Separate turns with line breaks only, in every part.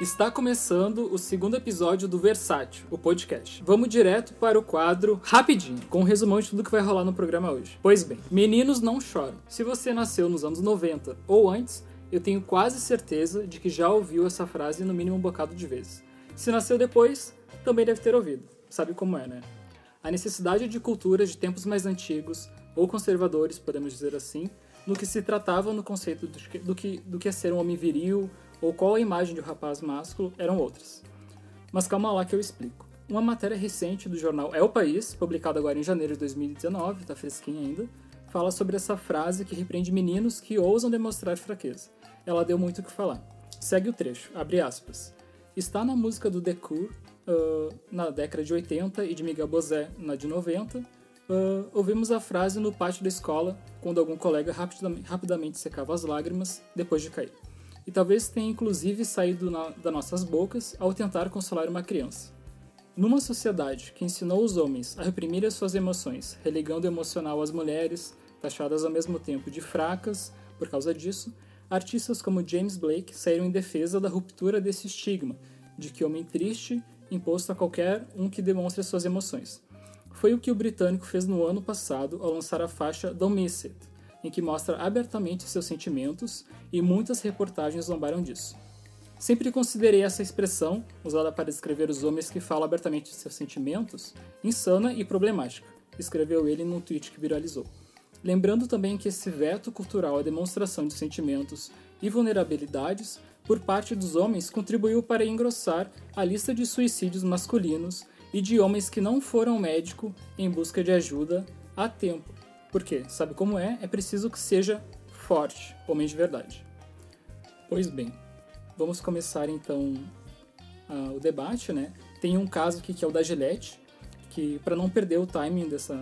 Está começando o segundo episódio do Versátil, o podcast. Vamos direto para o quadro rapidinho, com um resumão de tudo que vai rolar no programa hoje. Pois bem, meninos não choram. Se você nasceu nos anos 90 ou antes, eu tenho quase certeza de que já ouviu essa frase no mínimo um bocado de vezes. Se nasceu depois, também deve ter ouvido. Sabe como é, né? A necessidade de culturas de tempos mais antigos, ou conservadores, podemos dizer assim, no que se tratava no conceito do que, do que, do que é ser um homem viril, ou qual a imagem de um rapaz másculo eram outras. Mas calma lá que eu explico. Uma matéria recente do jornal É o País, publicada agora em janeiro de 2019, tá fresquinha ainda, fala sobre essa frase que repreende meninos que ousam demonstrar fraqueza. Ela deu muito o que falar. Segue o trecho, abre aspas. Está na música do The Cure, uh, na década de 80, e de Miguel Bosé, na de 90, uh, ouvimos a frase no pátio da escola, quando algum colega rapidamente secava as lágrimas depois de cair e talvez tenha inclusive saído na, das nossas bocas ao tentar consolar uma criança. Numa sociedade que ensinou os homens a reprimir as suas emoções, relegando o emocional às mulheres, taxadas ao mesmo tempo de fracas por causa disso, artistas como James Blake saíram em defesa da ruptura desse estigma de que homem triste imposto a qualquer um que demonstre suas emoções. Foi o que o britânico fez no ano passado ao lançar a faixa Don't Miss It, em que mostra abertamente seus sentimentos e muitas reportagens zombaram disso. Sempre considerei essa expressão, usada para descrever os homens que falam abertamente de seus sentimentos, insana e problemática, escreveu ele num tweet que viralizou. Lembrando também que esse veto cultural à demonstração de sentimentos e vulnerabilidades por parte dos homens contribuiu para engrossar a lista de suicídios masculinos e de homens que não foram médico em busca de ajuda a tempo, por quê? Sabe como é? É preciso que seja forte, homem de verdade. Pois bem, vamos começar então uh, o debate, né? Tem um caso aqui que é o da Gillette, que para não perder o timing dessa,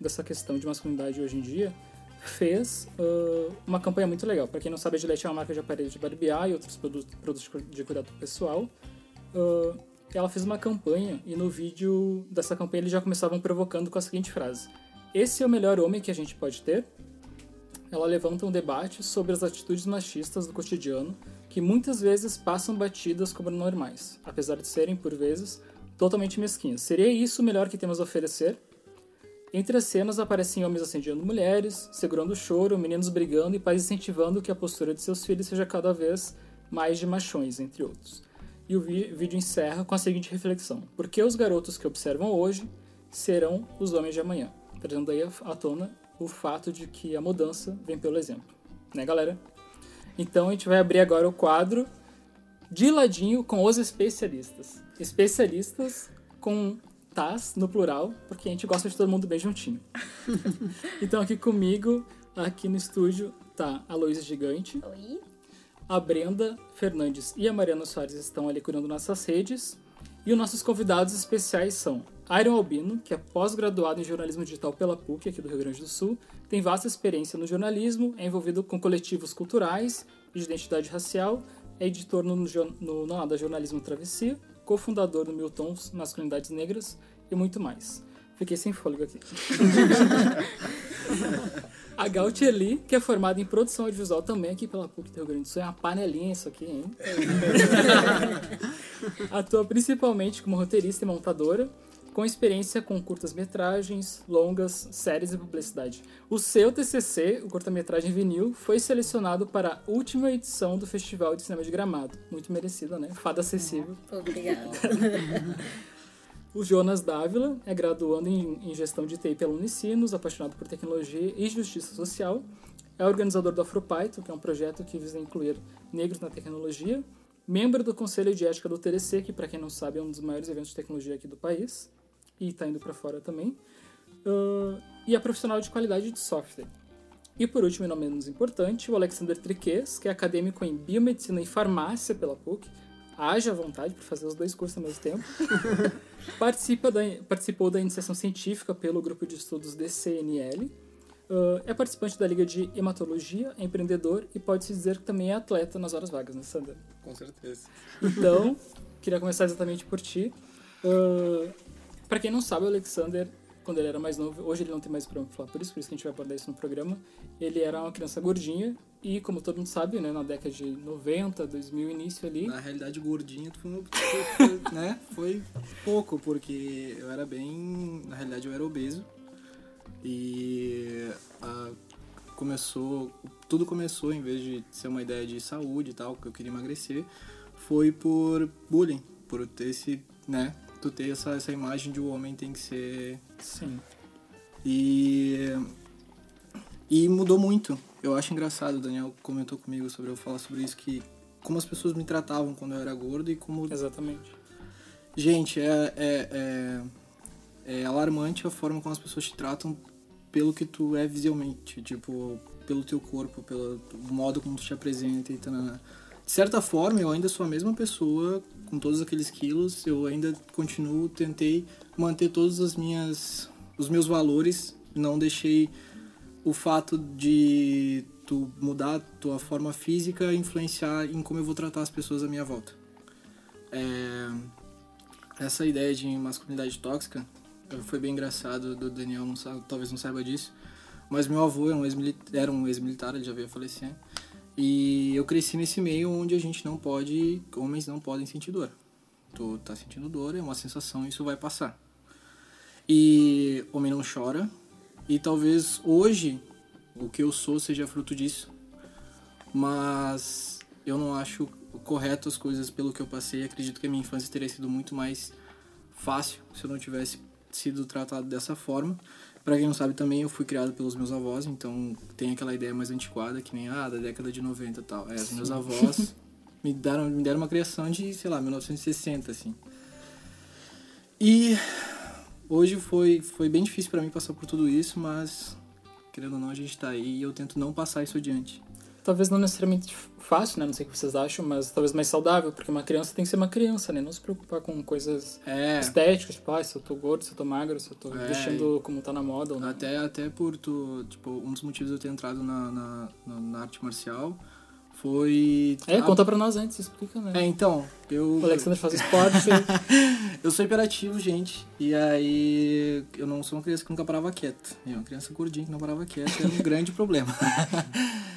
dessa questão de masculinidade hoje em dia, fez uh, uma campanha muito legal. Para quem não sabe, a Gillette é uma marca de aparelhos de barbear e outros produtos, produtos de cuidado pessoal. Uh, ela fez uma campanha e no vídeo dessa campanha eles já começavam provocando com a seguinte frase: esse é o melhor homem que a gente pode ter? Ela levanta um debate sobre as atitudes machistas do cotidiano que muitas vezes passam batidas como normais, apesar de serem, por vezes, totalmente mesquinhas. Seria isso o melhor que temos a oferecer? Entre as cenas aparecem homens assediando mulheres, segurando o choro, meninos brigando e pais incentivando que a postura de seus filhos seja cada vez mais de machões, entre outros. E o vídeo encerra com a seguinte reflexão: Por que os garotos que observam hoje serão os homens de amanhã? Trazendo aí à tona o fato de que a mudança vem pelo exemplo. Né, galera? Então a gente vai abrir agora o quadro de ladinho com os especialistas. Especialistas com tas no plural, porque a gente gosta de todo mundo bem juntinho. então aqui comigo, aqui no estúdio, tá a Luísa Gigante.
Oi.
A Brenda Fernandes e a Mariana Soares estão ali curando nossas redes. E os nossos convidados especiais são Iron Albino, que é pós-graduado em jornalismo digital pela PUC, aqui do Rio Grande do Sul, tem vasta experiência no jornalismo, é envolvido com coletivos culturais e de identidade racial, é editor no, no, no da Jornalismo Travessia, cofundador do Miltons Masculinidades Negras e muito mais. Fiquei sem fôlego aqui. A Gautier Lee, que é formada em produção audiovisual também aqui pela PUC do Rio Grande do Sul. É uma panelinha isso aqui, hein? Atua principalmente como roteirista e montadora, com experiência com curtas-metragens, longas, séries e publicidade. O seu TCC, o curta-metragem vinil, foi selecionado para a última edição do Festival de Cinema de Gramado. Muito merecido, né? Fada acessível.
Obrigada.
O Jonas Dávila é graduando em, em gestão de TI pela Unicinos, apaixonado por tecnologia e justiça social. É organizador do Afropython, que é um projeto que visa incluir negros na tecnologia. Membro do Conselho de Ética do TDC, que, para quem não sabe, é um dos maiores eventos de tecnologia aqui do país. E está indo para fora também. Uh, e é profissional de qualidade de software. E por último, e não menos importante, o Alexander Triques, que é acadêmico em biomedicina e farmácia pela PUC, haja vontade para fazer os dois cursos ao mesmo tempo. Participa da, participou da iniciação científica pelo grupo de estudos DCNL. Uh, é participante da Liga de Hematologia, é empreendedor e pode-se dizer que também é atleta nas horas vagas, né, Sandra?
Com certeza.
Então, queria começar exatamente por ti. Uh, para quem não sabe, o Alexander quando ele era mais novo, hoje ele não tem mais problema pra falar por isso, por isso que a gente vai abordar isso no programa. Ele era uma criança gordinha e, como todo mundo sabe, né, na década de 90, 2000, início ali.
Na realidade, gordinho foi, foi, né, foi pouco, porque eu era bem. Na realidade, eu era obeso. E ah, começou. Tudo começou, em vez de ser uma ideia de saúde e tal, que eu queria emagrecer, foi por bullying, por ter esse, né, tu ter essa, essa imagem de o um homem tem que ser
Sim.
E. E mudou muito. Eu acho engraçado, o Daniel comentou comigo sobre eu falar sobre isso, que como as pessoas me tratavam quando eu era gordo e como.
Exatamente.
Gente, é, é, é, é alarmante a forma como as pessoas te tratam pelo que tu é visualmente, tipo, pelo teu corpo, pelo modo como tu te apresenta e tal. De certa forma, eu ainda sou a mesma pessoa, com todos aqueles quilos, eu ainda continuo, tentei manter todas as minhas os meus valores, não deixei o fato de tu mudar tua forma física influenciar em como eu vou tratar as pessoas à minha volta. É, essa ideia de masculinidade tóxica foi bem engraçado do Daniel, não sabe, talvez não saiba disso, mas meu avô era um ex-militar, um ex-militar, ele já veio a falecer, e eu cresci nesse meio onde a gente não pode, homens não podem sentir dor. Tu tá sentindo dor, é uma sensação, isso vai passar. E Homem Não Chora. E talvez hoje o que eu sou seja fruto disso. Mas eu não acho correto as coisas pelo que eu passei. Acredito que a minha infância teria sido muito mais fácil se eu não tivesse sido tratado dessa forma. Para quem não sabe também, eu fui criado pelos meus avós, então tem aquela ideia mais antiquada que nem ah, da década de 90 e tal. É, os meus avós me deram, me deram uma criação de, sei lá, 1960 assim. E Hoje foi, foi bem difícil para mim passar por tudo isso, mas querendo ou não, a gente tá aí e eu tento não passar isso adiante.
Talvez não necessariamente fácil, né? Não sei o que vocês acham, mas talvez mais saudável, porque uma criança tem que ser uma criança, né? Não se preocupar com coisas
é.
estéticas, tipo, ah, se eu tô gordo, se eu tô magro, se eu tô é. vestindo como tá na moda ou não.
Até, até por tu, tipo, um dos motivos de eu ter entrado na, na, na, arte marcial foi.
É, a... conta pra nós antes, explica, né?
É, então, eu.
O Alexandre faz esporte.
eu sou hiperativo, gente. E aí, eu não sou uma criança que nunca parava quieta. Eu uma criança gordinha que não parava quieta é um grande problema.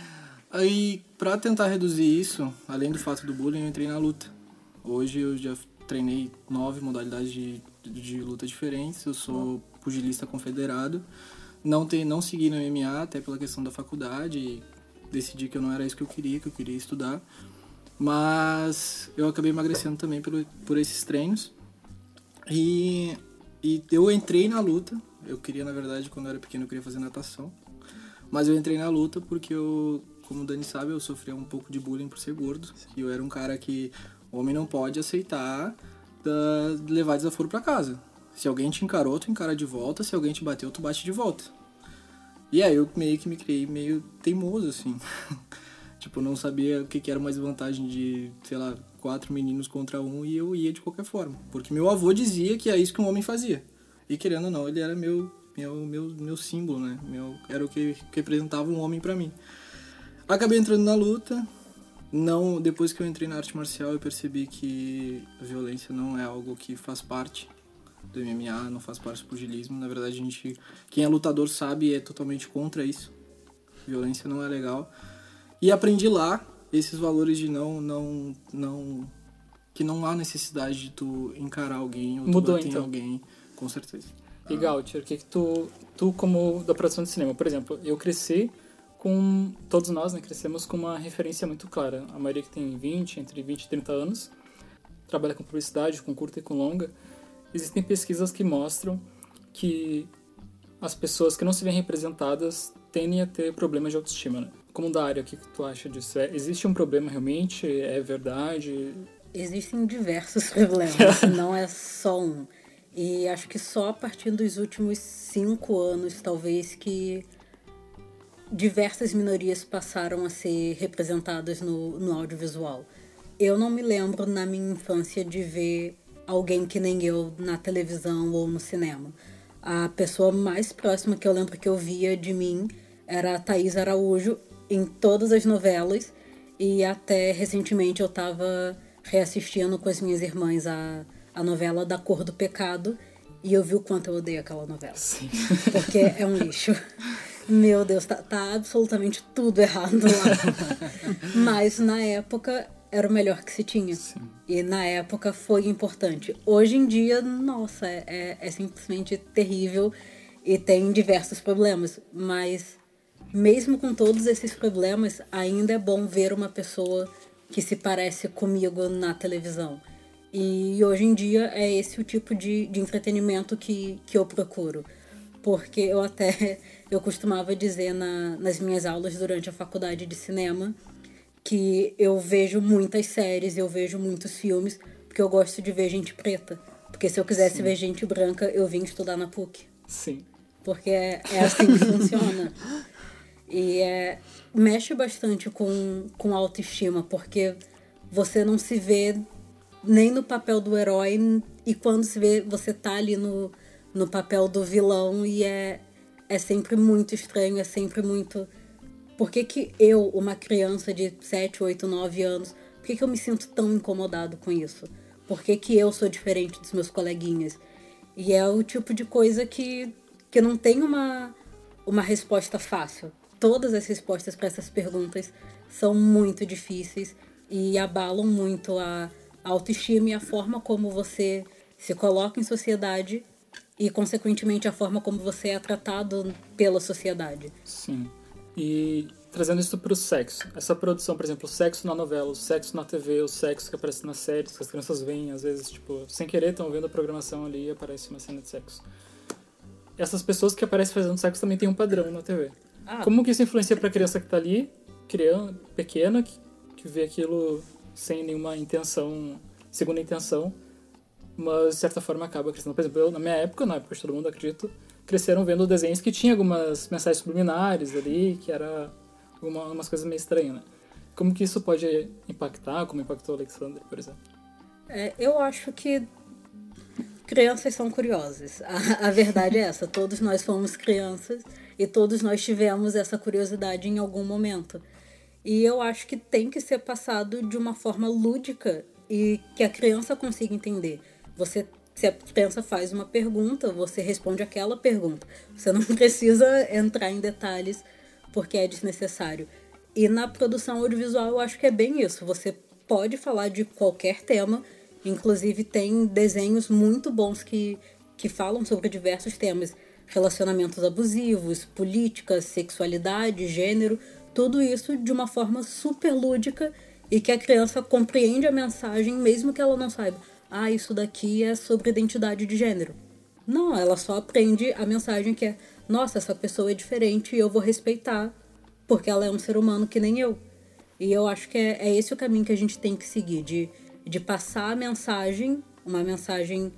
aí, pra tentar reduzir isso, além do fato do bullying, eu entrei na luta. Hoje eu já treinei nove modalidades de, de, de luta diferentes. Eu sou pugilista confederado. Não, tem, não segui no MMA, até pela questão da faculdade decidi que eu não era isso que eu queria, que eu queria estudar. Mas eu acabei emagrecendo também por, por esses treinos. E, e eu entrei na luta. Eu queria, na verdade, quando eu era pequeno, eu queria fazer natação. Mas eu entrei na luta porque eu, como o Dani sabe, eu sofria um pouco de bullying por ser gordo. E eu era um cara que o homem não pode aceitar da, levar desaforo para casa. Se alguém te encarou, tu encara de volta. Se alguém te bateu, tu bate de volta. E aí eu meio que me criei meio teimoso, assim. tipo, não sabia o que, que era mais vantagem de, sei lá, quatro meninos contra um e eu ia de qualquer forma. Porque meu avô dizia que é isso que um homem fazia. E querendo ou não, ele era meu, meu, meu, meu símbolo, né? Meu, era o que representava um homem para mim. Acabei entrando na luta. Não, depois que eu entrei na arte marcial, eu percebi que a violência não é algo que faz parte do MMA, não faz parte do pugilismo. Na verdade, a gente, quem é lutador sabe é totalmente contra isso. Violência não é legal. E aprendi lá esses valores de não não não que não há necessidade de tu encarar alguém ou
Mudou,
tu bater
então.
alguém, com certeza.
E Gautier, o que que tu tu como da produção de cinema, por exemplo, eu cresci com todos nós, né, crescemos com uma referência muito clara. A maioria que tem 20, entre 20 e 30 anos, trabalha com publicidade, com curta e com longa existem pesquisas que mostram que as pessoas que não se veem representadas tendem a ter problemas de autoestima. Né? Como da área, o que tu acha disso? É, existe um problema realmente? É verdade?
Existem diversos problemas, não é só um. E acho que só a partir dos últimos cinco anos, talvez, que diversas minorias passaram a ser representadas no, no audiovisual. Eu não me lembro na minha infância de ver alguém que nem eu na televisão ou no cinema. A pessoa mais próxima que eu lembro que eu via de mim era a Thaís Araújo em todas as novelas e até recentemente eu estava reassistindo com as minhas irmãs a, a novela Da Cor do Pecado E eu vi o quanto eu odeio aquela novela.
Sim.
Porque é um lixo. Meu Deus, tá, tá absolutamente tudo errado lá. Mas na época era o melhor que se tinha.
Sim.
E na época foi importante. Hoje em dia, nossa, é, é, é simplesmente terrível e tem diversos problemas. Mas mesmo com todos esses problemas, ainda é bom ver uma pessoa que se parece comigo na televisão. E hoje em dia é esse o tipo de, de entretenimento que, que eu procuro. Porque eu até eu costumava dizer na, nas minhas aulas durante a faculdade de cinema que eu vejo muitas séries, eu vejo muitos filmes, porque eu gosto de ver gente preta. Porque se eu quisesse
Sim.
ver gente branca, eu vim estudar na PUC.
Sim.
Porque é, é assim que funciona. E é, mexe bastante com, com autoestima, porque você não se vê nem no papel do herói, e quando se vê, você tá ali no, no papel do vilão, e é, é sempre muito estranho, é sempre muito. Por que, que eu, uma criança de 7, 8, 9 anos, por que, que eu me sinto tão incomodado com isso? Por que, que eu sou diferente dos meus coleguinhas? E é o tipo de coisa que, que não tem uma, uma resposta fácil. Todas as respostas para essas perguntas são muito difíceis e abalam muito a autoestima e a forma como você se coloca em sociedade e, consequentemente, a forma como você é tratado pela sociedade.
Sim. E trazendo isso pro sexo. Essa produção, por exemplo, o sexo na novela, o sexo na TV, o sexo que aparece nas séries, que as crianças veem, às vezes, tipo, sem querer, estão vendo a programação ali e aparece uma cena de sexo. Essas pessoas que aparecem fazendo sexo também têm um padrão na TV.
Ah.
Como que isso influencia pra criança que tá ali, criança, pequena, que, que vê aquilo sem nenhuma intenção, segunda intenção, mas de certa forma acaba crescendo. Por exemplo, eu, na minha época, na época de todo mundo, acredito, cresceram vendo desenhos que tinha algumas mensagens subliminares ali, que era uma, umas coisas meio estranhas, né? Como que isso pode impactar, como impactou o Alexandre, por exemplo?
É, eu acho que crianças são curiosas. A, a verdade é essa. Todos nós fomos crianças e todos nós tivemos essa curiosidade em algum momento. E eu acho que tem que ser passado de uma forma lúdica e que a criança consiga entender. Você, se a criança faz uma pergunta, você responde aquela pergunta. Você não precisa entrar em detalhes porque é desnecessário. E na produção audiovisual eu acho que é bem isso. Você pode falar de qualquer tema, inclusive tem desenhos muito bons que, que falam sobre diversos temas. Relacionamentos abusivos, política, sexualidade, gênero, tudo isso de uma forma super lúdica e que a criança compreende a mensagem mesmo que ela não saiba. Ah, isso daqui é sobre identidade de gênero. Não, ela só aprende a mensagem que é: nossa, essa pessoa é diferente e eu vou respeitar porque ela é um ser humano que nem eu. E eu acho que é, é esse o caminho que a gente tem que seguir, de, de passar a mensagem, uma mensagem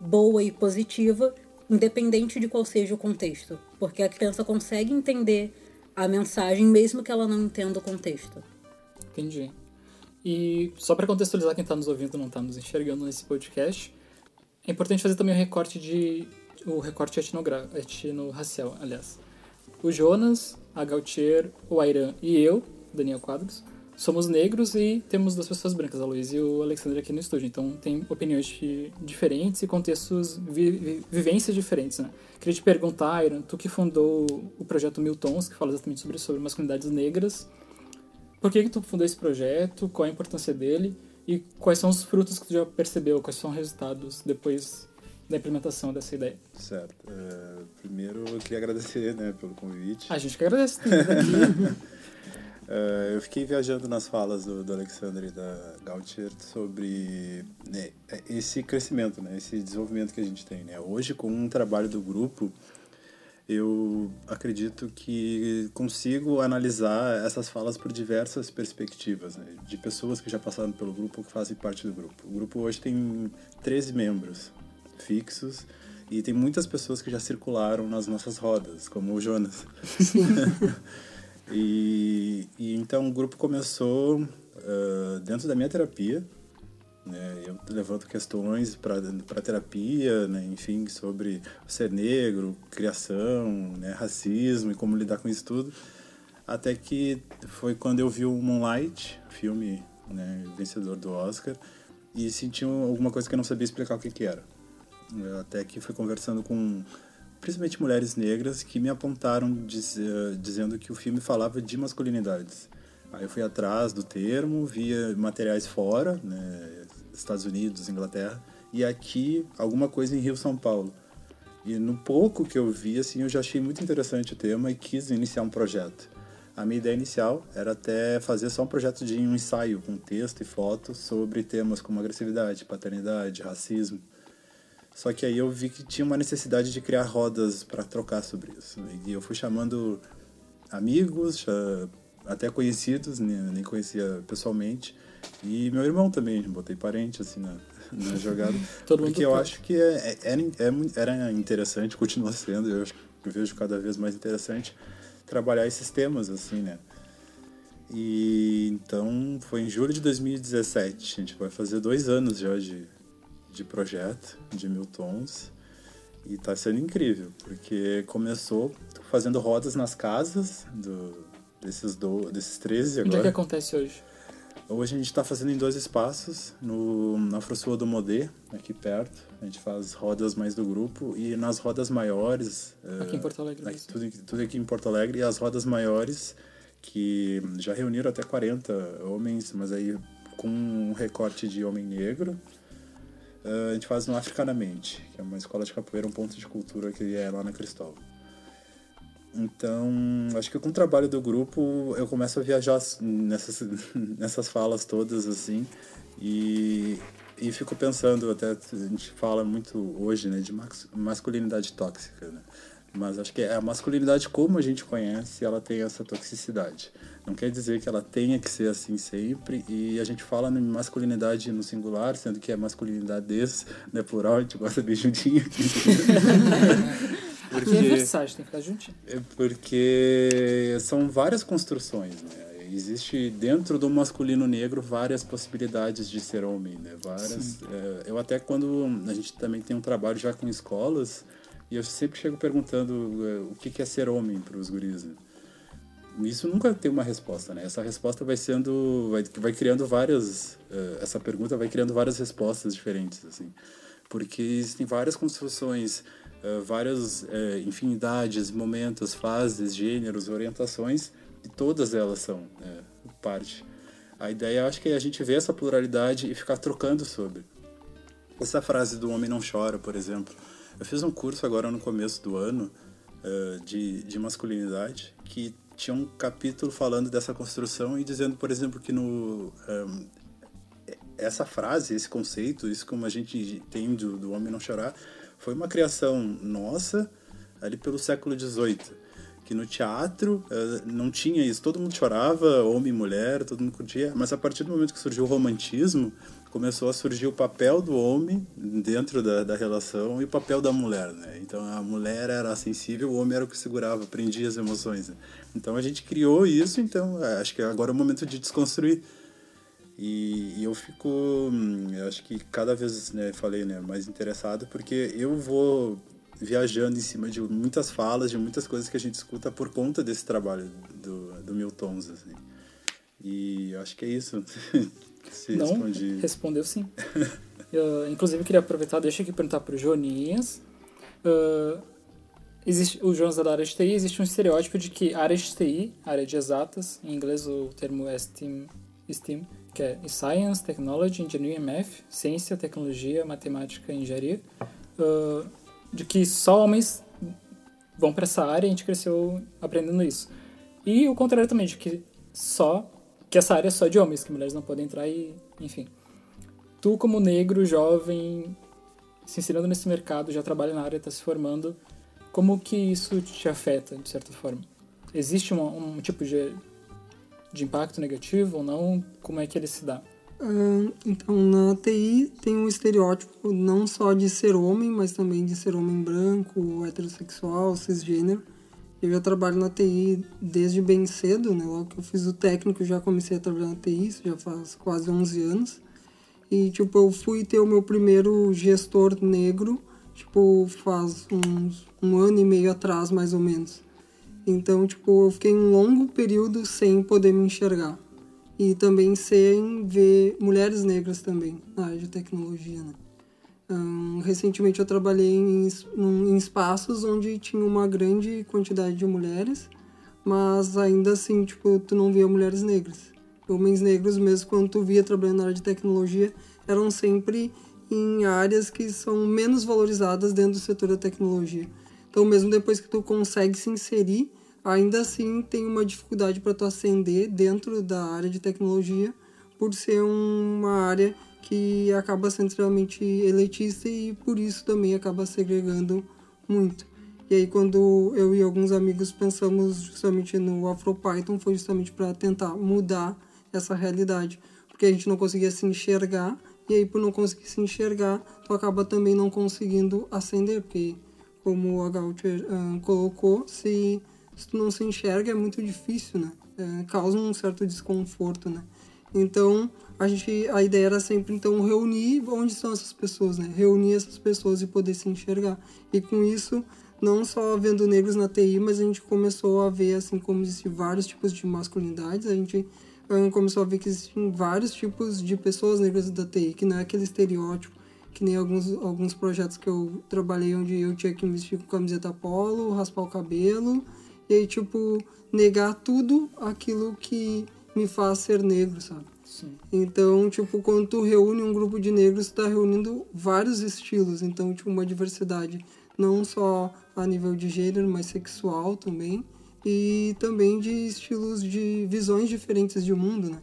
boa e positiva, independente de qual seja o contexto. Porque a criança consegue entender a mensagem mesmo que ela não entenda o contexto.
Entendi. E só para contextualizar quem está nos ouvindo não está nos enxergando nesse podcast, é importante fazer também o recorte de o recorte etno-racial, aliás. O Jonas, a Gautier, o Airan e eu, Daniel Quadros, somos negros e temos duas pessoas brancas, a Luiz e o Alexandre aqui no estúdio. Então tem opiniões diferentes e contextos, vi- vi- vivências diferentes, né? Queria te perguntar, Airan, tu que fundou o projeto Miltons, que fala exatamente sobre, sobre masculinidades negras, por que, que tu fundou esse projeto? Qual a importância dele? E quais são os frutos que tu já percebeu? Quais são os resultados depois da implementação dessa ideia?
Certo. É, primeiro, eu queria agradecer né, pelo convite.
A gente que agradece.
É, eu fiquei viajando nas falas do, do Alexandre e da Gautier sobre né, esse crescimento, né, esse desenvolvimento que a gente tem. Né? Hoje, com um trabalho do grupo, eu acredito que consigo analisar essas falas por diversas perspectivas, né? de pessoas que já passaram pelo grupo ou que fazem parte do grupo. O grupo hoje tem 13 membros fixos e tem muitas pessoas que já circularam nas nossas rodas, como o Jonas. e, e então o grupo começou uh, dentro da minha terapia, né? Eu levanto questões para terapia, né? enfim, sobre ser negro, criação, né? racismo e como lidar com isso tudo. Até que foi quando eu vi o Moonlight, filme né? vencedor do Oscar, e senti alguma coisa que eu não sabia explicar o que, que era. Eu até que fui conversando com principalmente mulheres negras que me apontaram diz, dizendo que o filme falava de masculinidades. Aí eu fui atrás do termo, via materiais fora, né, Estados Unidos, Inglaterra, e aqui alguma coisa em Rio, São Paulo. E no pouco que eu vi, assim, eu já achei muito interessante o tema e quis iniciar um projeto. A minha ideia inicial era até fazer só um projeto de um ensaio com texto e foto sobre temas como agressividade, paternidade, racismo. Só que aí eu vi que tinha uma necessidade de criar rodas para trocar sobre isso. E eu fui chamando amigos, até conhecidos, nem conhecia pessoalmente, e meu irmão também, botei parente assim na, na jogada. porque eu acho que é, é, é, era interessante, continua sendo, eu, eu vejo cada vez mais interessante trabalhar esses temas, assim, né? E então foi em julho de 2017, a gente vai fazer dois anos já de, de projeto de Mil Tons. E está sendo incrível, porque começou fazendo rodas nas casas do, desses, do, desses 13 agora.
Onde é que acontece hoje?
Hoje a gente está fazendo em dois espaços, no, na Frossua do Modê, aqui perto. A gente faz rodas mais do grupo e nas rodas maiores...
Aqui uh, em Porto Alegre.
Aqui, tudo, tudo aqui em Porto Alegre. E as rodas maiores, que já reuniram até 40 homens, mas aí com um recorte de homem negro. Uh, a gente faz no Africanamente, que é uma escola de capoeira, um ponto de cultura que é lá na Cristóvão. Então, acho que com o trabalho do grupo eu começo a viajar nessas, nessas falas todas, assim, e, e fico pensando, até a gente fala muito hoje, né, de masculinidade tóxica, né? Mas acho que é a masculinidade como a gente conhece, ela tem essa toxicidade. Não quer dizer que ela tenha que ser assim sempre. E a gente fala em masculinidade no singular, sendo que é masculinidades, né, plural, a gente gosta bem juntinho.
porque, é versátil, tem que ficar juntinho.
É porque são várias construções, né? Existe dentro do masculino negro várias possibilidades de ser homem, né? Várias. É, eu até quando a gente também tem um trabalho já com escolas, e eu sempre chego perguntando uh, o que, que é ser homem para os guris. Né? Isso nunca tem uma resposta, né? Essa resposta vai sendo, vai, vai criando várias, uh, essa pergunta vai criando várias respostas diferentes, assim, porque existem várias construções, uh, várias infinidades, momentos, fases, gêneros, orientações, e todas elas são parte. A ideia, acho que é a gente ver essa pluralidade e ficar trocando sobre. Essa frase do homem não chora, por exemplo, eu fiz um curso agora no começo do ano uh, de, de masculinidade que tinha um capítulo falando dessa construção e dizendo, por exemplo, que no um, essa frase, esse conceito, isso como a gente tem do, do homem não chorar, foi uma criação nossa ali pelo século XVIII que no teatro uh, não tinha isso. Todo mundo chorava, homem e mulher, todo mundo curtia. Mas a partir do momento que surgiu o romantismo, começou a surgir o papel do homem dentro da, da relação e o papel da mulher, né? Então a mulher era sensível, o homem era o que segurava, prendia as emoções. Né? Então a gente criou isso, então é, acho que agora é o momento de desconstruir. E, e eu fico, hum, eu acho que cada vez, né, falei, né, mais interessado, porque eu vou viajando em cima de muitas falas, de muitas coisas que a gente escuta por conta desse trabalho do, do Miltons, assim. E acho que é isso.
Se Não, respondi. respondeu sim. eu, inclusive, queria aproveitar, deixa aqui perguntar para o Joninhas. Uh, existe, o Jonas da área de TI, existe um estereótipo de que área de TI, área de exatas, em inglês o termo é STEAM, STEAM que é Science, Technology, Engineering, Math, Ciência, Tecnologia, Matemática e Engenharia, uh, de que só homens vão para essa área e a gente cresceu aprendendo isso. E o contrário também, de que só que essa área é só de homens, que mulheres não podem entrar e, enfim. Tu como negro, jovem, se ensinando nesse mercado, já trabalha na área, está se formando, como que isso te afeta, de certa forma? Existe um, um tipo de, de impacto negativo ou não? Como é que ele se dá?
Então, na TI tem um estereótipo não só de ser homem, mas também de ser homem branco, heterossexual, cisgênero. Eu já trabalho na TI desde bem cedo, né? Logo que eu fiz o técnico, já comecei a trabalhar na TI, isso já faz quase 11 anos. E, tipo, eu fui ter o meu primeiro gestor negro, tipo, faz uns um ano e meio atrás, mais ou menos. Então, tipo, eu fiquei um longo período sem poder me enxergar e também sem ver mulheres negras também na área de tecnologia, né? Recentemente eu trabalhei em, em espaços onde tinha uma grande quantidade de mulheres, mas ainda assim, tipo, tu não via mulheres negras. Homens negros, mesmo quando tu via trabalhando na área de tecnologia, eram sempre em áreas que são menos valorizadas dentro do setor da tecnologia. Então, mesmo depois que tu consegue se inserir, ainda assim tem uma dificuldade para tu ascender dentro da área de tecnologia, por ser uma área que acaba sendo extremamente elitista e por isso também acaba segregando muito. E aí quando eu e alguns amigos pensamos justamente no AfroPython foi justamente para tentar mudar essa realidade, porque a gente não conseguia se enxergar e aí por não conseguir se enxergar, tu acaba também não conseguindo ascender, porque como a Gautier uh, colocou, se, se tu não se enxerga é muito difícil, né? É, causa um certo desconforto, né? Então, a gente a ideia era sempre então reunir onde estão essas pessoas, né? Reunir essas pessoas e poder se enxergar. E com isso, não só vendo negros na TI, mas a gente começou a ver assim como existem vários tipos de masculinidades, a gente começou a ver que existem vários tipos de pessoas negras da TI, que não é aquele estereótipo, que nem alguns, alguns projetos que eu trabalhei onde eu tinha que me vestir com camiseta polo, raspar o cabelo, e aí, tipo, negar tudo aquilo que me faz ser negro, sabe? Sim. Então, tipo, quando tu reúne um grupo de negros, tu tá reunindo vários estilos, então, tipo, uma diversidade não só a nível de gênero, mas sexual também e também de estilos de visões diferentes de mundo, né?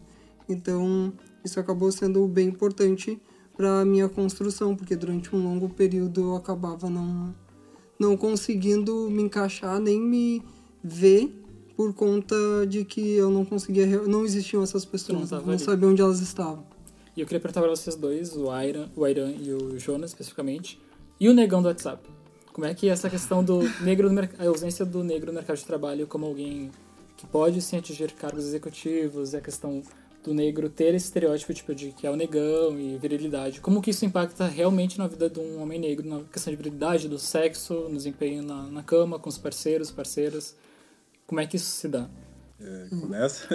Então, isso acabou sendo bem importante para a minha construção, porque durante um longo período eu acabava não não conseguindo me encaixar nem me ver por conta de que eu não conseguia não existiam essas pessoas, não, não sabia onde elas estavam.
E eu queria perguntar para vocês dois, o Airan, o Airan e o Jonas especificamente, e o negão do WhatsApp. Como é que essa questão do negro no a ausência do negro no mercado de trabalho como alguém que pode sim atingir cargos executivos, a questão do negro ter esse estereótipo tipo de que é o negão e virilidade. Como que isso impacta realmente na vida de um homem negro, na questão de virilidade, do sexo, no desempenho na, na cama, com os parceiros, parceiras? Como é que isso se dá?
É, começa?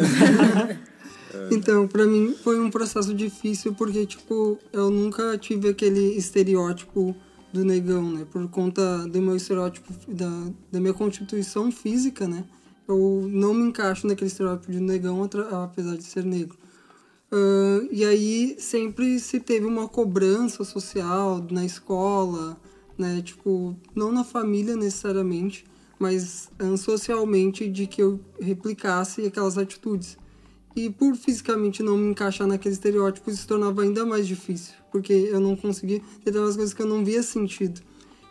então, para mim foi um processo difícil porque, tipo, eu nunca tive aquele estereótipo do negão, né? Por conta do meu estereótipo, da, da minha constituição física, né? Eu não me encaixo naquele estereótipo de negão, apesar de ser negro. Uh, e aí sempre se teve uma cobrança social na escola, né? Tipo, não na família necessariamente, mas socialmente de que eu replicasse aquelas atitudes. E por fisicamente não me encaixar naquele estereótipo, se tornava ainda mais difícil, porque eu não conseguia ter umas coisas que eu não via sentido.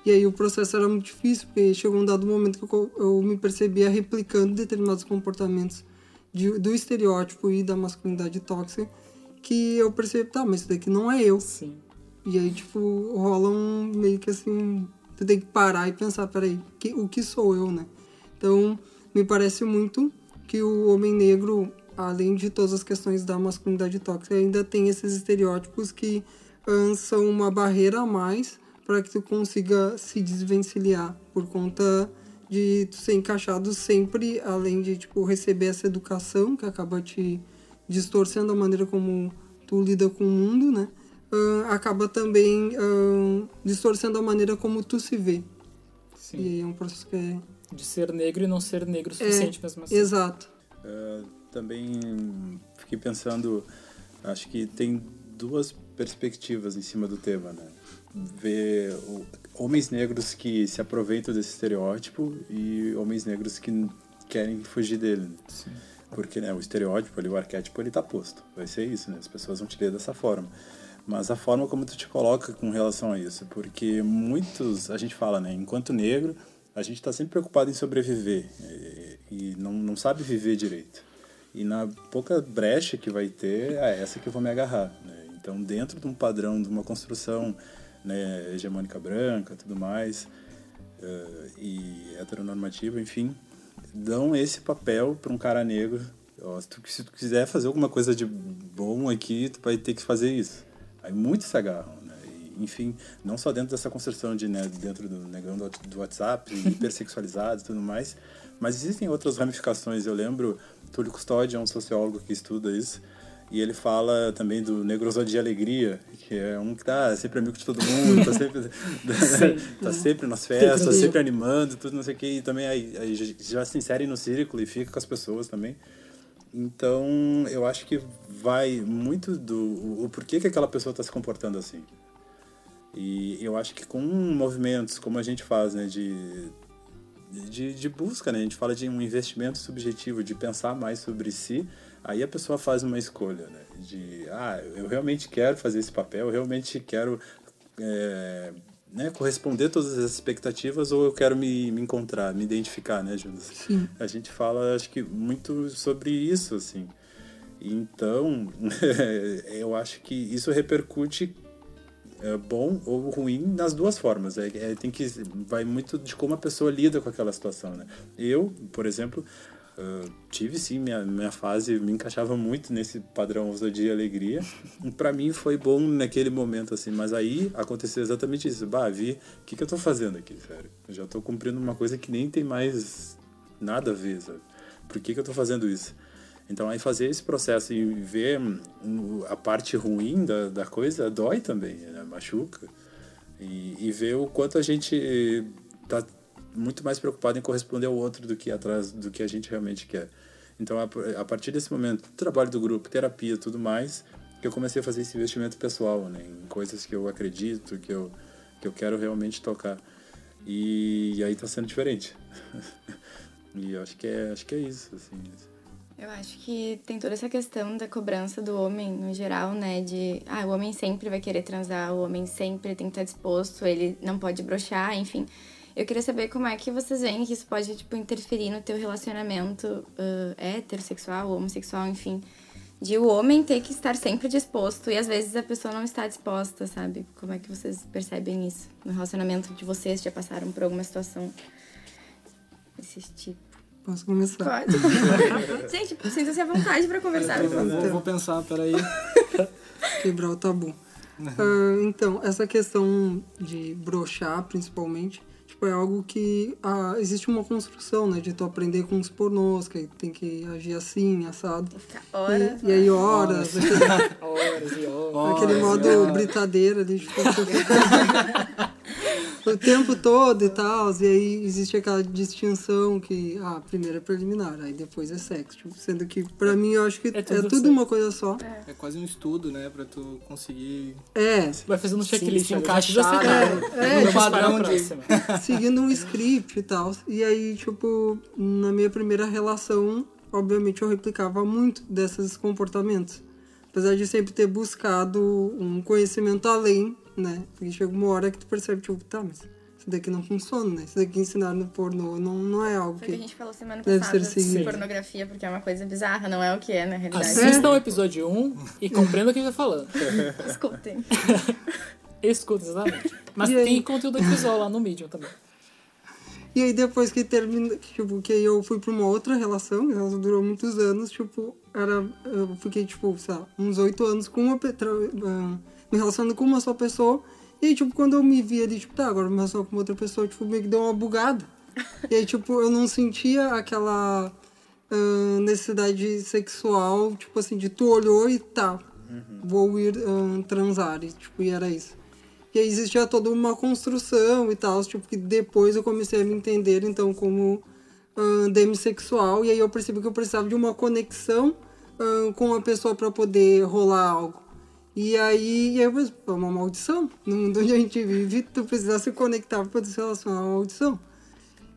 E aí o processo era muito difícil, porque chegou um dado momento que eu, eu me percebia replicando determinados comportamentos de, do estereótipo e da masculinidade tóxica, que eu percebi, tá, mas isso daqui não é eu.
Sim.
E aí, tipo, rola um meio que assim, tu tem que parar e pensar, peraí, que, o que sou eu, né? Então, me parece muito que o homem negro além de todas as questões da masculinidade tóxica, ainda tem esses estereótipos que uh, são uma barreira a mais para que tu consiga se desvencilhar por conta de tu ser encaixado sempre, além de tipo receber essa educação que acaba te distorcendo a maneira como tu lida com o mundo, né? Uh, acaba também uh, distorcendo a maneira como tu se vê. Sim. E é um processo que é...
De ser negro e não ser negro o suficiente é, mesmo assim.
Exato.
Uh, também fiquei pensando, acho que tem duas perspectivas em cima do tema, né? Ver homens negros que se aproveitam desse estereótipo e homens negros que querem fugir dele. Né? Sim. Porque né, o estereótipo ali, o arquétipo, ele tá posto. Vai ser isso, né? As pessoas vão te ler dessa forma. Mas a forma como tu te coloca com relação a isso, porque muitos, a gente fala, né? Enquanto negro, a gente está sempre preocupado em sobreviver e, e não, não sabe viver direito. E na pouca brecha que vai ter, é essa que eu vou me agarrar. Né? Então, dentro de um padrão, de uma construção né, hegemônica branca tudo mais, uh, e heteronormativa, enfim, dão esse papel para um cara negro. Ó, se, tu, se tu quiser fazer alguma coisa de bom aqui, tu vai ter que fazer isso. Aí muitos se agarram. Né? E, enfim, não só dentro dessa construção de né, dentro do negão do, do WhatsApp, hipersexualizado e tudo mais, mas existem outras ramificações. Eu lembro, Túlio Custódio é um sociólogo que estuda isso. E ele fala também do Negrosó de Alegria, que é um que tá sempre amigo de todo mundo, tá sempre, tá sempre nas festas, sempre animando, tudo não sei o que, e também aí, aí já se insere no círculo e fica com as pessoas também. Então, eu acho que vai muito do o, o porquê que aquela pessoa está se comportando assim. E eu acho que com movimentos como a gente faz, né, de, de, de busca, né, a gente fala de um investimento subjetivo, de pensar mais sobre si, aí a pessoa faz uma escolha, né, de, ah, eu realmente quero fazer esse papel, eu realmente quero é, né, corresponder todas as expectativas ou eu quero me, me encontrar, me identificar, né, Judas?
Sim.
A gente fala, acho que, muito sobre isso, assim. Então, eu acho que isso repercute é, bom ou ruim nas duas formas. É, é, tem que vai muito de como a pessoa lida com aquela situação, né? Eu, por exemplo, uh, tive sim minha, minha fase me encaixava muito nesse padrão ousadia e alegria. para mim foi bom naquele momento assim, mas aí aconteceu exatamente isso. Bah, vi, o que que eu tô fazendo aqui, sério? Eu já tô cumprindo uma coisa que nem tem mais nada a ver, sabe? Por que que eu tô fazendo isso? Então, aí fazer esse processo e ver hum, a parte ruim da, da coisa dói também, né? machuca. E, e ver o quanto a gente está muito mais preocupado em corresponder ao outro do que atrás do que a gente realmente quer. Então, a, a partir desse momento, trabalho do grupo, terapia, tudo mais, que eu comecei a fazer esse investimento pessoal, né? Em coisas que eu acredito, que eu, que eu quero realmente tocar. E, e aí está sendo diferente. e eu acho que é, acho que é isso, assim.
Eu acho que tem toda essa questão da cobrança do homem no geral, né? De, ah, o homem sempre vai querer transar, o homem sempre tem que estar disposto, ele não pode brochar, enfim. Eu queria saber como é que vocês veem que isso pode, tipo, interferir no teu relacionamento uh, heterossexual, homossexual, enfim. De o homem ter que estar sempre disposto e às vezes a pessoa não está disposta, sabe? Como é que vocês percebem isso no relacionamento de vocês? Já passaram por alguma situação desse tipo?
Posso começar?
Pode. Gente, sinta-se à vontade para conversar.
Eu vou, vou pensar, peraí.
Quebrar o tabu. Uh, então, essa questão de brochar, principalmente, tipo, é algo que ah, existe uma construção, né? De tu aprender com os pornôs, que tem que agir assim, assado.
Horas.
E, e aí horas.
Horas e horas.
Aquele modo britadeira ali, tipo, o tempo todo e tal. E aí existe aquela distinção que, ah, primeiro é preliminar, aí depois é sexo. Tipo, sendo que, pra mim, eu acho que é tudo, é tudo uma coisa só.
É. quase um estudo, né? Pra tu conseguir.
É.
Vai fazendo um checklist,
encaixar.
É,
no padrão de...
Seguindo um script e tal. E aí, tipo, na minha primeira relação, obviamente eu replicava muito desses comportamentos. Apesar de sempre ter buscado um conhecimento além né? Porque chega uma hora que tu percebe, tipo, tá, mas isso daqui não funciona, né? Isso daqui ensinar no pornô não, não é algo
Foi
que...
que a gente falou semana
deve
passada
ser seguido.
de pornografia, porque é uma coisa bizarra, não é o que é na realidade.
Assistam o episódio 1 e compreendam o que a gente tá falando.
Escutem.
Escuta, exatamente. Mas
E aí?
tem conteúdo visual lá no Medium também.
E aí depois que termina, tipo, que aí eu fui pra uma outra relação, ela durou muitos anos, tipo, era, eu fiquei, tipo, sei lá, uns oito anos com uma, petra- ah, me relacionando com uma só pessoa, e aí, tipo, quando eu me via ali, tipo, tá, agora me relaciono com outra pessoa, tipo, meio que deu uma bugada. E aí, tipo, eu não sentia aquela ah, necessidade sexual, tipo assim, de tu olhou e tá, vou ir transar, e, tipo, e era isso. E aí existia toda uma construção e tal, tipo, que depois eu comecei a me entender, então, como ah, demissexual, e aí eu percebi que eu precisava de uma conexão ah, com a pessoa para poder rolar algo. E aí, e eu pensei, pô, é uma maldição. No mundo onde a gente vive, tu precisa se conectar para se relacionar a uma maldição.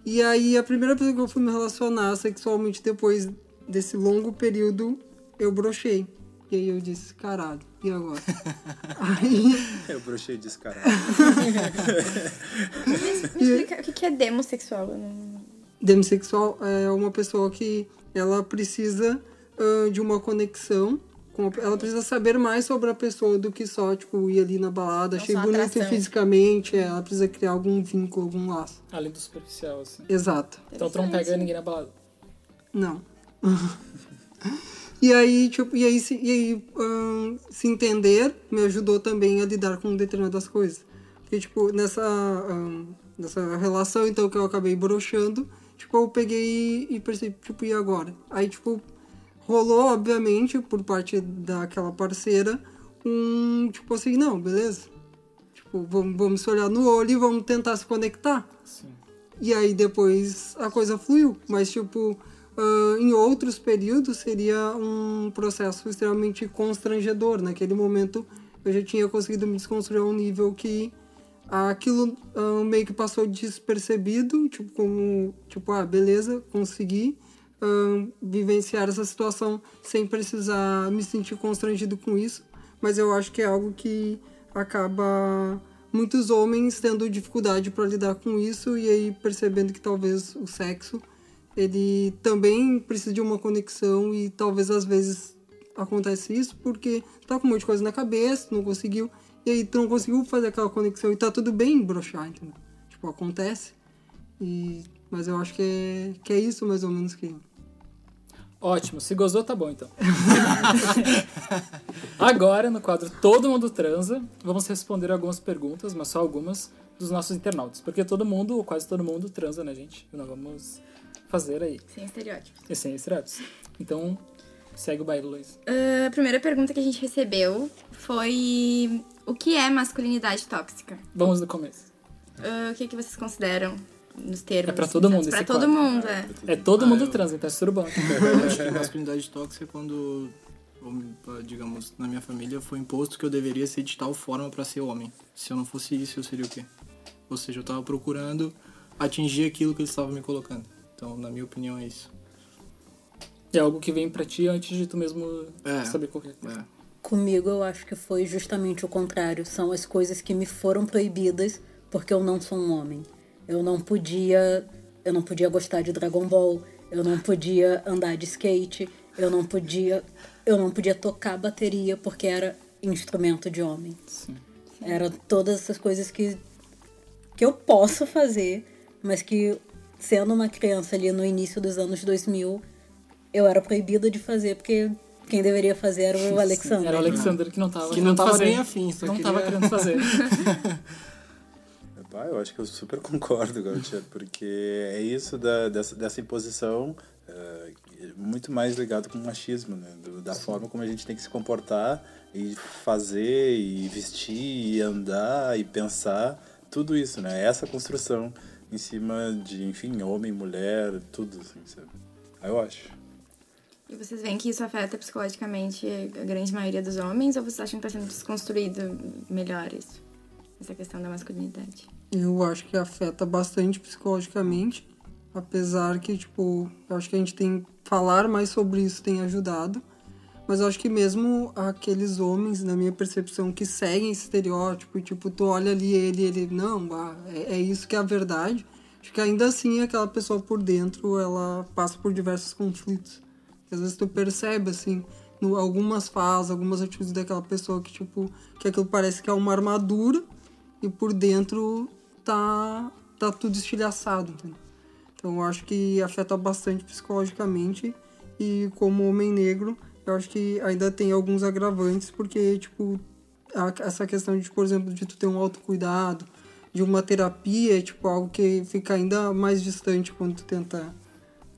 E aí, a primeira pessoa que eu fui me relacionar sexualmente depois desse longo período, eu brochei. E aí eu disse, caralho, e agora? aí,
Eu brochei descarado.
Me, me explica o que é demossexual. Eu não...
é uma pessoa que ela precisa ah, de uma conexão. Ela precisa saber mais sobre a pessoa do que só, tipo, ir ali na balada,
Não
achei bonito
atração.
fisicamente. é, ela precisa criar algum vínculo, algum laço.
Além do superficial, assim.
Exato.
Então tu não pega ninguém na balada.
Não. e aí, tipo, e aí, se, e aí ahn, se entender me ajudou também a lidar com determinadas coisas. Porque, tipo, nessa, ahn, nessa relação, então, que eu acabei broxando, tipo, eu peguei e percebi, tipo, e agora? Aí, tipo, rolou, obviamente, por parte daquela parceira, um tipo assim, não, beleza. Tipo, vamos, vamos se olhar no olho e vamos tentar se conectar.
Sim.
E aí depois a coisa fluiu. Mas, tipo, ah, em outros períodos seria um processo extremamente constrangedor. Naquele momento eu já tinha conseguido me desconstruir a um nível que aquilo ah, meio que passou despercebido, tipo, como, tipo, ah, beleza, consegui vivenciar essa situação sem precisar me sentir constrangido com isso. Mas eu acho que é algo que acaba muitos homens tendo dificuldade para lidar com isso e aí percebendo que talvez o sexo ele também precisa de uma conexão e talvez às vezes acontece isso porque tá com um monte de coisa na cabeça, não conseguiu e aí tu não conseguiu fazer aquela conexão e tá tudo bem broxar, entendeu? Tipo, acontece. E mas eu acho que é, que é isso mais ou menos que
Ótimo, se gozou, tá bom então. Agora, no quadro Todo Mundo Transa, vamos responder algumas perguntas, mas só algumas, dos nossos internautas. Porque todo mundo, ou quase todo mundo, transa, né, gente? Nós vamos fazer aí.
Sem estereótipos.
E sem estereótipos. Então, segue o baile, Luiz.
Ah, a primeira pergunta que a gente recebeu foi: O que é masculinidade tóxica?
Vamos do começo.
Ah, o que, que vocês consideram nos termos?
É pra todo mundo
Pra
esse
todo
quadro.
mundo, é.
É todo
Ah,
mundo
eu-
transa, então é surubão.
Eu acho que masculinidade tóxica é quando, digamos, na minha família foi imposto que eu deveria ser de tal forma para ser homem. Se eu não fosse isso, eu seria o quê? Ou seja, eu tava procurando atingir aquilo que eles estavam me colocando. Então, na minha opinião, é isso.
É algo que vem pra ti antes de tu mesmo
É.
saber qualquer coisa.
É.
Comigo eu acho que foi justamente o contrário. São as coisas que me foram proibidas porque eu não sou um homem. Eu não podia, eu não podia gostar de Dragon Ball, eu não podia andar de skate, eu não podia, eu não podia tocar bateria porque era instrumento de homem.
Sim.
Era todas essas coisas que que eu posso fazer, mas que sendo uma criança ali no início dos anos 2000, eu era proibida de fazer porque quem deveria fazer era o Alexandre.
Era o Alexander que não tava
Que não
querendo
tava
fazer.
bem afim, só
Não
queria-
tava querendo fazer.
Pá, eu acho que eu super concordo, Gautier, porque é isso da, dessa, dessa imposição eh, muito mais ligado com o machismo, né? Do- da forma como a gente tem que se comportar e fazer, e vestir, e andar, e pensar, tudo isso, né? Essa construção em cima de, enfim, homem, mulher, tudo, assim, sabe? Eu acho.
E vocês veem que isso afeta psicologicamente a grande maioria dos homens ou vocês acham que está sendo desconstruído melhor isso? Essa questão da masculinidade.
Eu acho que afeta bastante psicologicamente, apesar que, tipo, eu acho que a gente tem falar mais sobre isso tem ajudado. Mas eu acho que mesmo aqueles homens, na minha percepção, que seguem esse estereótipo, e, tipo, tu olha ali ele, ele, não, ah, é, é isso que é a verdade. Acho que ainda assim aquela pessoa por dentro, ela passa por diversos conflitos. Às vezes tu percebe, assim, no, algumas falas, algumas atitudes daquela pessoa que, tipo, que aquilo parece que é uma armadura e por dentro tá, tá tudo estilhaçado? Então eu acho que afeta bastante psicologicamente e como homem negro, eu acho que ainda tem alguns agravantes, porque, tipo, essa questão de, por exemplo, de tu ter um autocuidado, de uma terapia, é tipo algo que fica ainda mais distante quando tu tenta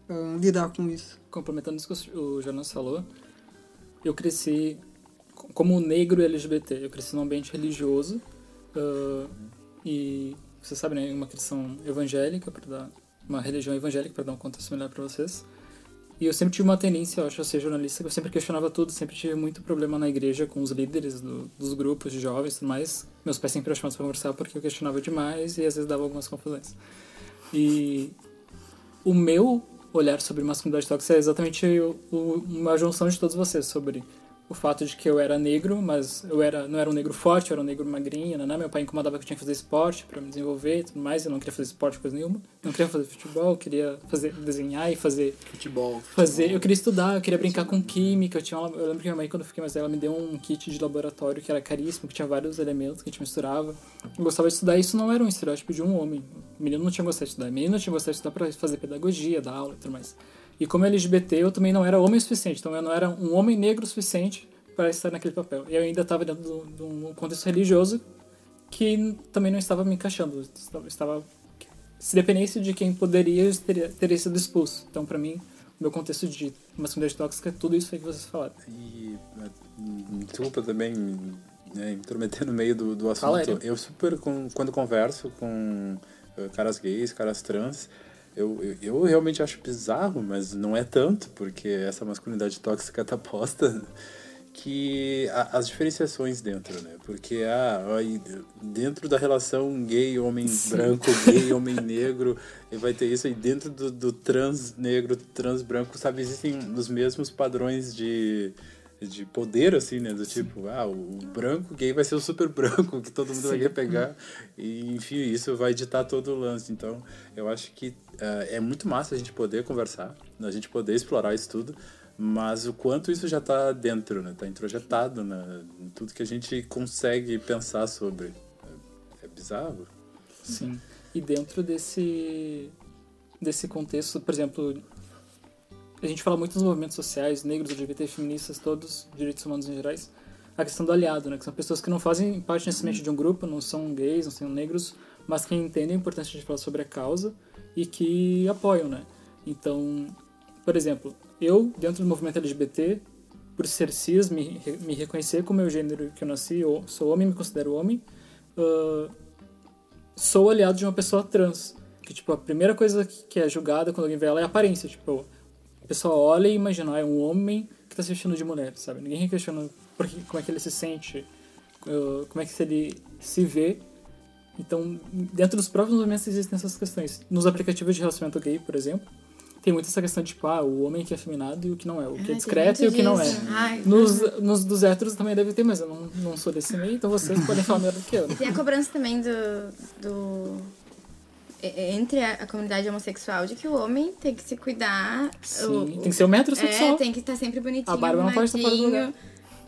ah, lidar com isso.
Complementando isso que o Jonas falou, eu cresci co- como negro LGBT. Eu cresci num ambiente religioso ah, e você sabe, né, uma criação evangélica para dar uma religião evangélica para dar um contexto melhor para vocês. E eu sempre tive uma tendência, eu acho, a ser jornalista, eu sempre questionava tudo, sempre tive muito problema na igreja com os líderes do- dos grupos de jovens e tudo mais. Meus pais sempre me chamavam para conversar porque eu questionava demais e às vezes dava algumas confusões. E o meu olhar sobre masculinidade tóxica é exatamente uma junção de todos vocês sobre o fato de que eu era negro, mas eu era não era um negro forte, eu era um negro magrinho, né? Meu pai incomodava que eu tinha que fazer esporte para me desenvolver e tudo mais, eu não queria fazer esporte coisa nenhuma. Não queria fazer futebol, eu queria fazer desenhar e fazer
Futebol.
fazer, eu queria estudar, eu queria brincar com química, eu tinha uma, eu lembro que minha mãe quando eu fiquei mais velha, ela me deu um kit de laboratório que era caríssimo, que tinha vários elementos que a gente misturava. Eu gostava de estudar, isso não era um estereótipo de um homem. O menino não tinha gostado de estudar, o menino tinha gostado de estudar para fazer pedagogia, dar aula e tudo mais. E como LGBT, eu também não era homem o suficiente, então eu não era um homem negro o suficiente para estar naquele papel. E eu ainda estava dentro de um contexto religioso que também não estava me encaixando, estava, se dependesse de quem poderia, teria, teria sido expulso. Então, para mim, o meu contexto de masculinidade tóxica é tudo isso aí que vocês falaram.
E, eh, desculpa também né, intrometer no meio do, do assunto. Eu super, com, quando converso com eh, caras gays, caras trans, eu, eu, eu realmente acho bizarro, mas não é tanto, porque essa masculinidade tóxica tá posta que a- as diferenciações dentro, né? Porque ah, dentro da relação gay, homem branco, gay, homem negro, e vai ter isso aí dentro do, do trans negro, trans branco, sabe? Existem os mesmos padrões de, de poder, assim, né? Do tipo, ah, o branco gay vai ser o super branco, que todo mundo vai querer pegar. E, enfim, isso vai ditar todo o lance. Então, eu acho que ah, é muito massa a gente poder conversar, a gente poder explorar isso tudo. Mas o quanto isso já está dentro, né? Tá introjetado na, em tudo que a gente consegue pensar sobre. É, é bizarro.
Sim. E dentro desse desse contexto, por exemplo, a gente fala muito dos movimentos sociais, negros, LGBT, feministas, todos, direitos humanos em gerais, a questão do aliado, né? Que são pessoas que não fazem parte necessariamente de um grupo, não são gays, não são negros, mas que entendem a importância de falar sobre a causa e que apoiam, né? Então, por exemplo, eu, dentro do movimento LGBT, por ser cis, me, me reconhecer como meu gênero que eu nasci, eu sou homem, me considero homem, ah, sou aliado de uma pessoa trans. Que, tipo, a primeira coisa que é julgada quando alguém vê ela é a aparência. Tipo, pessoa olha e imagina, ah, é um homem que tá se vestindo de mulher, sabe? Ninguém questiona por que, como é que ele se sente, uh, como é que ele se vê. Então, dentro dos próprios movimentos existem essas questões. Nos aplicativos de relacionamento gay, por exemplo, tem muito essa questão de, tipo, ah, o homem que é afeminado e o que não é, o que é discreto e o que não é.
Ai,
Nos, nos dos héteros também deve ter, mas eu não, não sou desse meio, então vocês podem falar melhor do que eu. né?
Tem a cobrança também do. do entre a, a comunidade homossexual de que o homem tem que se cuidar.
Sim,
o-
tem que ser o metrosexual.
É, tem que estar sempre bonitinho.
A barba não pode estar fora do lugar.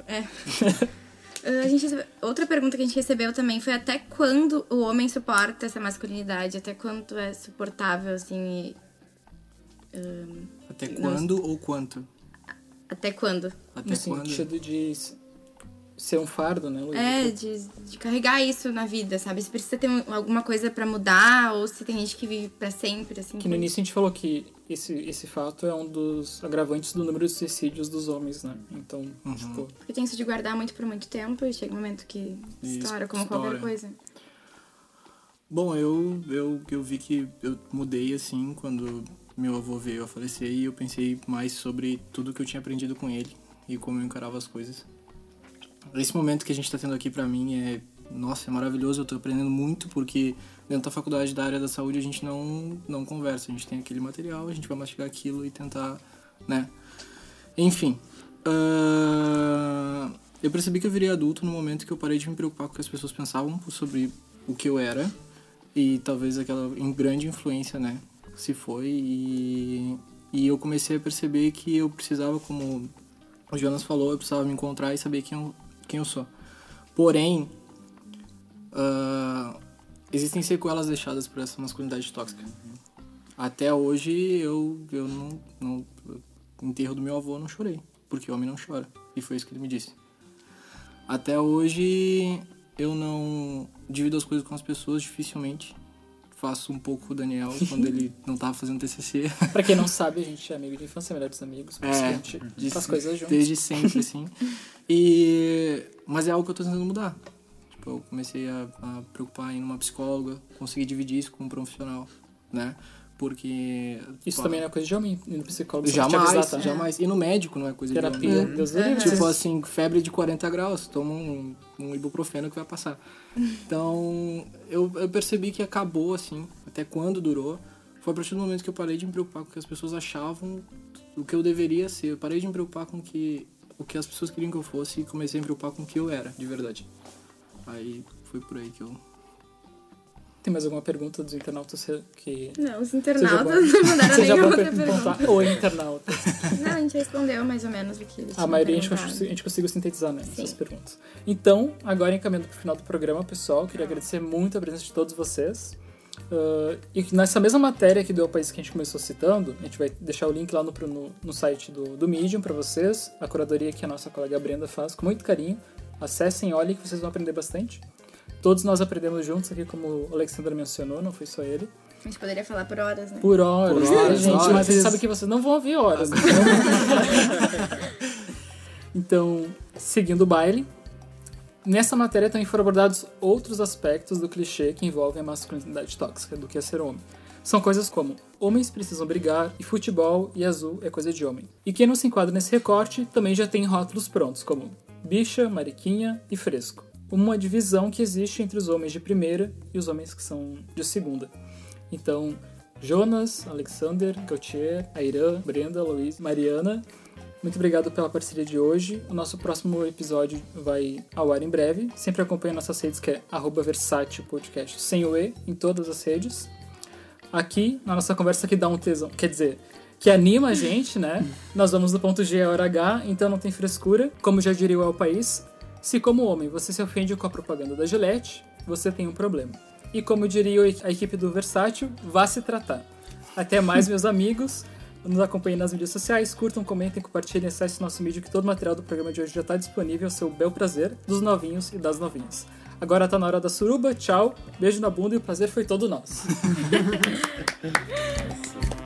É. Ah, A gente recebe- Outra pergunta que a gente recebeu também foi até quando o homem suporta essa masculinidade, até quando é suportável, assim, e, ahn,
Até
Não.
quando ou quanto?
até quando?
Até
no
quando?
sentido de ser um fardo, né? Luísa?
É, de, de carregar isso na vida, sabe? Se precisa ter um- alguma coisa pra mudar, ou se tem gente que vive pra sempre, assim.
Que no início a gente falou que esse, esse fato é um dos agravantes do número de suicídios dos homens, né? Então,
Uhum.
tipo,
Porque tem isso de guardar muito por muito tempo e chega um momento que estoura, como
estoura.
qualquer coisa.
Bom, eu, eu, eu vi que eu mudei assim quando meu avô veio a falecer e eu pensei mais sobre tudo que eu tinha aprendido com ele e como eu encarava as coisas. Esse momento que a gente tá tendo aqui pra mim é, nossa, é maravilhoso, eu tô aprendendo muito porque dentro da faculdade da área da saúde a gente não não conversa, a gente tem aquele material, a gente vai mastigar aquilo e tentar, né? Enfim, ahn, eu percebi que eu virei adulto no momento que eu parei de me preocupar com o que as pessoas pensavam sobre o que eu era e talvez aquela grande influência, né, se foi e, e eu comecei a perceber que eu precisava, como o Jonas falou, eu precisava me encontrar e saber quem eu, quem eu sou. Porém, ah, existem sequelas deixadas por essa masculinidade tóxica. Até hoje eu, eu não, não. Enterro do meu avô não chorei, porque homem não chora. E foi isso que ele me disse. Até hoje eu não divido as coisas com as pessoas, dificilmente. Faço um pouco o Daniel quando ele não tava fazendo TCC.
pra quem não sabe, a gente é amigo de infância, melhores amigos, por isso que a gente
de-
faz coisas juntos.
Desde sempre, assim. E... Mas é algo que eu tô tentando mudar. Tipo, eu comecei a, a preocupar em uma psicóloga, conseguir dividir isso com um profissional, né? Porque...
Isso
pô,
também não é coisa de homem, no psicólogo
Jamais,
avisar, tá?
jamais. E no médico não é coisa de
Terapia,
homem.
Deus do livre.
Tipo assim, febre de 40 graus, toma um, um ibuprofeno que vai passar. Então, eu, eu percebi que acabou, assim, até quando durou. Foi a partir do momento que eu parei de me preocupar com o que as pessoas achavam o que eu deveria ser. Eu parei de me preocupar com que, o que as pessoas queriam que eu fosse e comecei a me preocupar com o que eu era, de verdade. Aí foi por aí que eu.
Tem mais alguma pergunta dos internautas que...
Não, os internautas não mandaram nenhuma outra pergunta.
perguntar. Oi, internauta.
Não, a gente respondeu mais ou menos o que eles
A maioria a gente, a gente conseguiu sintetizar, né?
Sim.
Essas perguntas. Então, agora encaminhando pro final do programa, pessoal, queria agradecer muito a presença de todos vocês. Ah, e que nessa mesma matéria aqui do país que a gente começou citando, a gente vai deixar o link lá no, no, no site do, do Medium para vocês, a curadoria que a nossa colega Brenda faz com muito carinho. Acessem, olhem que vocês vão aprender bastante. Todos nós aprendemos juntos aqui, como o Alexandre mencionou, não foi só ele.
A gente poderia falar por horas, né?
Por horas,
Por horas,
gente,
horas.
mas a gente sabe que vocês não vão ouvir horas. né? então, seguindo o baile, nessa matéria também foram abordados outros aspectos do clichê que envolvem a masculinidade tóxica do que é ser homem. São coisas como homens precisam brigar e futebol e azul é coisa de homem. E quem não se enquadra nesse recorte também já tem rótulos prontos, como bicha, mariquinha e fresco. Uma divisão que existe entre os homens de primeira e os homens que são de segunda. Então, Jonas, Alexander, Gautier, Airan, Brenda, Luiz, Mariana, muito obrigado pela parceria de hoje. O nosso próximo episódio vai ao ar em breve. Sempre acompanhe nossas redes, que é arroba Versátil Podcast, sem o E, em todas as redes. Aqui, na nossa conversa que dá um tesão, quer dizer, que anima a gente, né? Nós vamos do ponto G a hora H, então não tem frescura. Como já diria o El País, se como homem você se ofende com a propaganda da Gillette, você tem um problema. E como diria a equipe do Versátil, vá se tratar. Até mais, meus amigos. Nos acompanhem nas mídias sociais, curtam, comentem, compartilhem, acesse nosso mídia que todo o material do programa de hoje já está disponível ao seu bel prazer dos novinhos e das novinhas. Agora tá na hora da suruba, tchau, beijo na bunda e o prazer foi todo nosso.